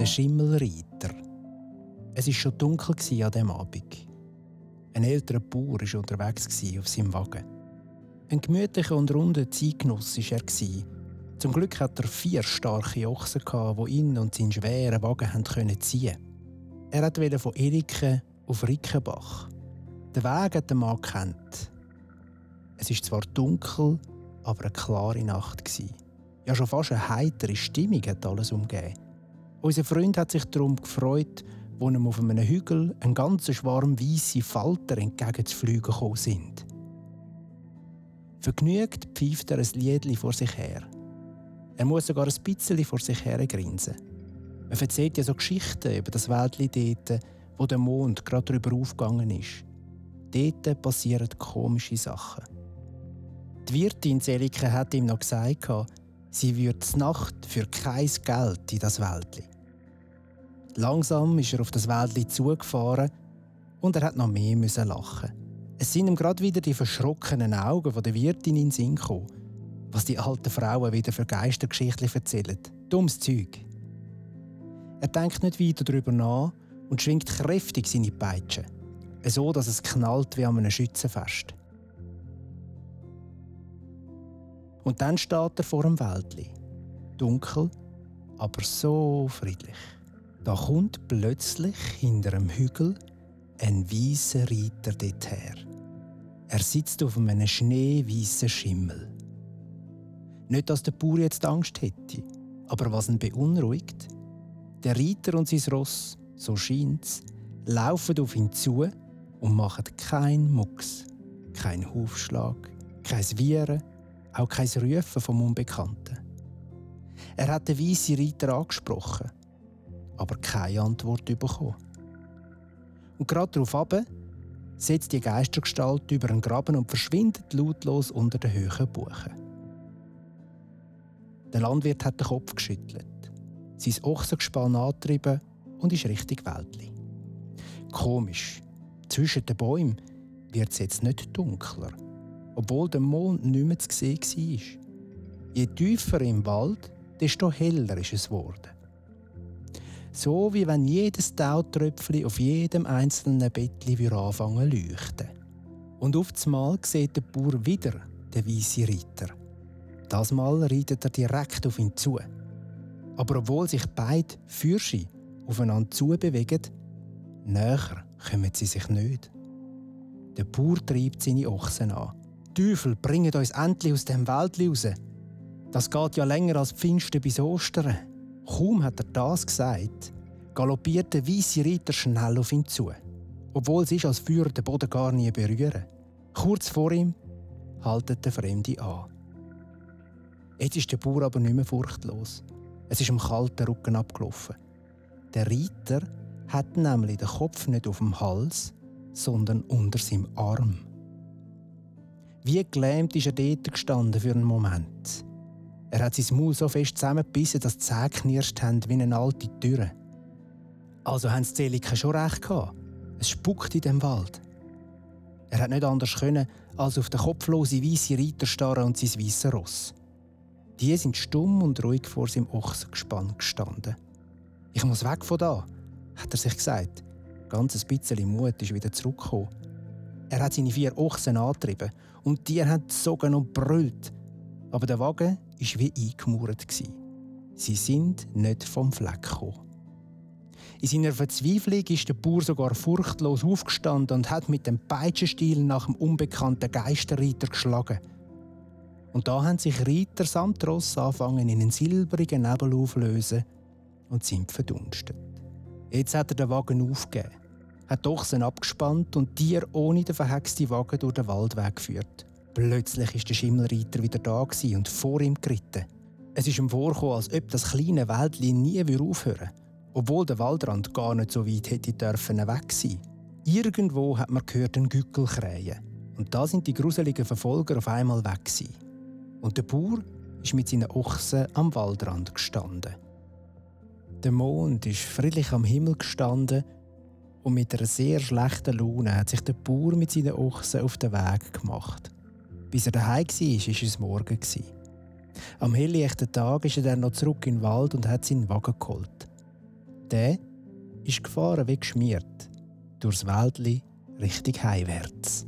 Der Schimmelreiter. Es war schon dunkel an diesem Abend. Ein älterer Bauer war unterwegs auf seinem Wagen. Ein gemütlicher und runder Zeitgenoss war er. Zum Glück hatte er vier starke Ochsen, die ihn und seinen schweren Wagen ziehen konnten. Er wollte von Erike auf Rickenbach. Den Weg hat der Mann kennt. Es ist zwar dunkel, aber eine klare Nacht. Ja, schon fast eine heitere Stimmung hat alles umgeben. Unser Freund hat sich darum gefreut, wo ihm auf einem Hügel ein ganzer Schwarm weiße Falter entgegenzufliegen gekommen sind. Vergnügt pfeift er ein Liedli vor sich her. Er muss sogar ein bisschen vor sich her grinsen. Man erzählt ja so Geschichten über das Wäldli dort, wo der Mond gerade darüber aufgegangen ist. Dort passieren komische Sachen. Die Wirtin Selike hat ihm noch gesagt, sie würde Nacht für kein Geld in das Wäldli. Langsam ist er auf das Wäldli zugefahren und er hat noch mehr müssen lachen. Es sind ihm gerade wieder die verschrockenen Augen von der Wirtin in den Sinn gekommen, was die alten Frauen wieder für Geistergeschichten erzählen. Dummes Zeug. Er denkt nicht weiter darüber nach und schwingt kräftig seine Peitsche, so dass es knallt wie an einem Schützenfest. Und dann steht er vor dem Wäldli. Dunkel, aber so friedlich. Da kommt plötzlich hinter einem Hügel ein weißer Reiter dorthin. Er sitzt auf einem schneeweißen Schimmel. Nicht, dass der Bauer jetzt Angst hätte, aber was ihn beunruhigt, der Reiter und sein Ross, so scheint's, laufen auf ihn zu und machen keinen Mucks, keinen Hufschlag, kein Wieren, auch kein Rufen vom Unbekannten. Er hat den weißen Reiter angesprochen aber keine Antwort bekommen. Und gerade darauf ab setzt die Geistergestalt über einen Graben und verschwindet lautlos unter den hohen Buchen. Der Landwirt hat den Kopf geschüttelt, sein Ochsengespann angetrieben und ist richtig Wäldli. Komisch, zwischen den Bäumen wird es jetzt nicht dunkler, obwohl der Mond nicht mehr zu sehen war. Je tiefer im Wald, desto heller ist es geworden. So wie wenn jedes Tautröpfchen auf jedem einzelnen Bettli anfangen zu leuchten. Und auf einmal sieht der Bauer wieder den weißen Reiter. Das Mal reitet er direkt auf ihn zu. Aber obwohl sich beide Fürsche aufeinander zubewegen, näher kommen sie sich nicht. Der Bauer treibt seine Ochsen an. Teufel, bringt uns endlich aus dem Wald raus. Das geht ja länger als Pfingsten bis Ostern. Kaum hat er das gesagt, galoppiert der weiße Reiter schnell auf ihn zu, obwohl ist, als würde den Boden gar nie berühren. Kurz vor ihm haltet der Fremde an. Jetzt ist der Bauer aber nicht mehr furchtlos. Es ist im kalten Rücken abgelaufen. Der Reiter hat nämlich den Kopf nicht auf dem Hals, sondern unter seinem Arm. Wie gelähmt ist er dort gestanden für einen Moment. Er hat sein Maul so fest zusammengebissen, dass die Zähne knirscht haben wie eine alte Tür. Also haben die Zelike schon recht gehabt. Es spuckt in dem Wald. Er hat nicht anders können, als auf den kopflosen weißen Reiter starren und sein weißes Ross. Die sind stumm und ruhig vor seinem Ochsengespann gestanden. Ich muss weg von da, hat er sich gesagt. Ganz ein bisschen Mut ist wieder zurückgekommen. Er hat seine vier Ochsen angetrieben und die haben gesogen und brüllt. Aber der Wagen war wie eingemauert. Sie sind nicht vom Fleck gekommen. In seiner Verzweiflung ist der Bauer sogar furchtlos aufgestanden und hat mit dem Peitschenstiel nach dem unbekannten Geisterreiter geschlagen. Und da haben sich Reiter samt Ross angefangen in einen silbrigen Nebel auflösen und sind verdunstet. Jetzt hat er den Wagen aufgegeben, hat Ochsen abgespannt und Tier ohne den verhexten Wagen durch den Waldweg geführt. Plötzlich ist der Schimmelreiter wieder da und vor ihm geritten. Es ist ihm vorgekommen, als ob das kleine Wäldchen nie aufhören würde, obwohl der Waldrand gar nicht so weit hätte dürfen weg sein. Irgendwo hat man gehört einen Gückel krähen. Und da sind die gruseligen Verfolger auf einmal weg gewesen. Und der Bauer ist mit seinen Ochsen am Waldrand gestanden. Der Mond ist friedlich am Himmel gestanden und mit einer sehr schlechten Laune hat sich der Bauer mit seinen Ochsen auf den Weg gemacht. Bis er daheim war, war es morgen. Am helllichten Tag ist er dann noch zurück in den Wald und hat seinen Wagen geholt. Der ist gefahren wie geschmiert, durchs Wäldli Richtung heimwärts.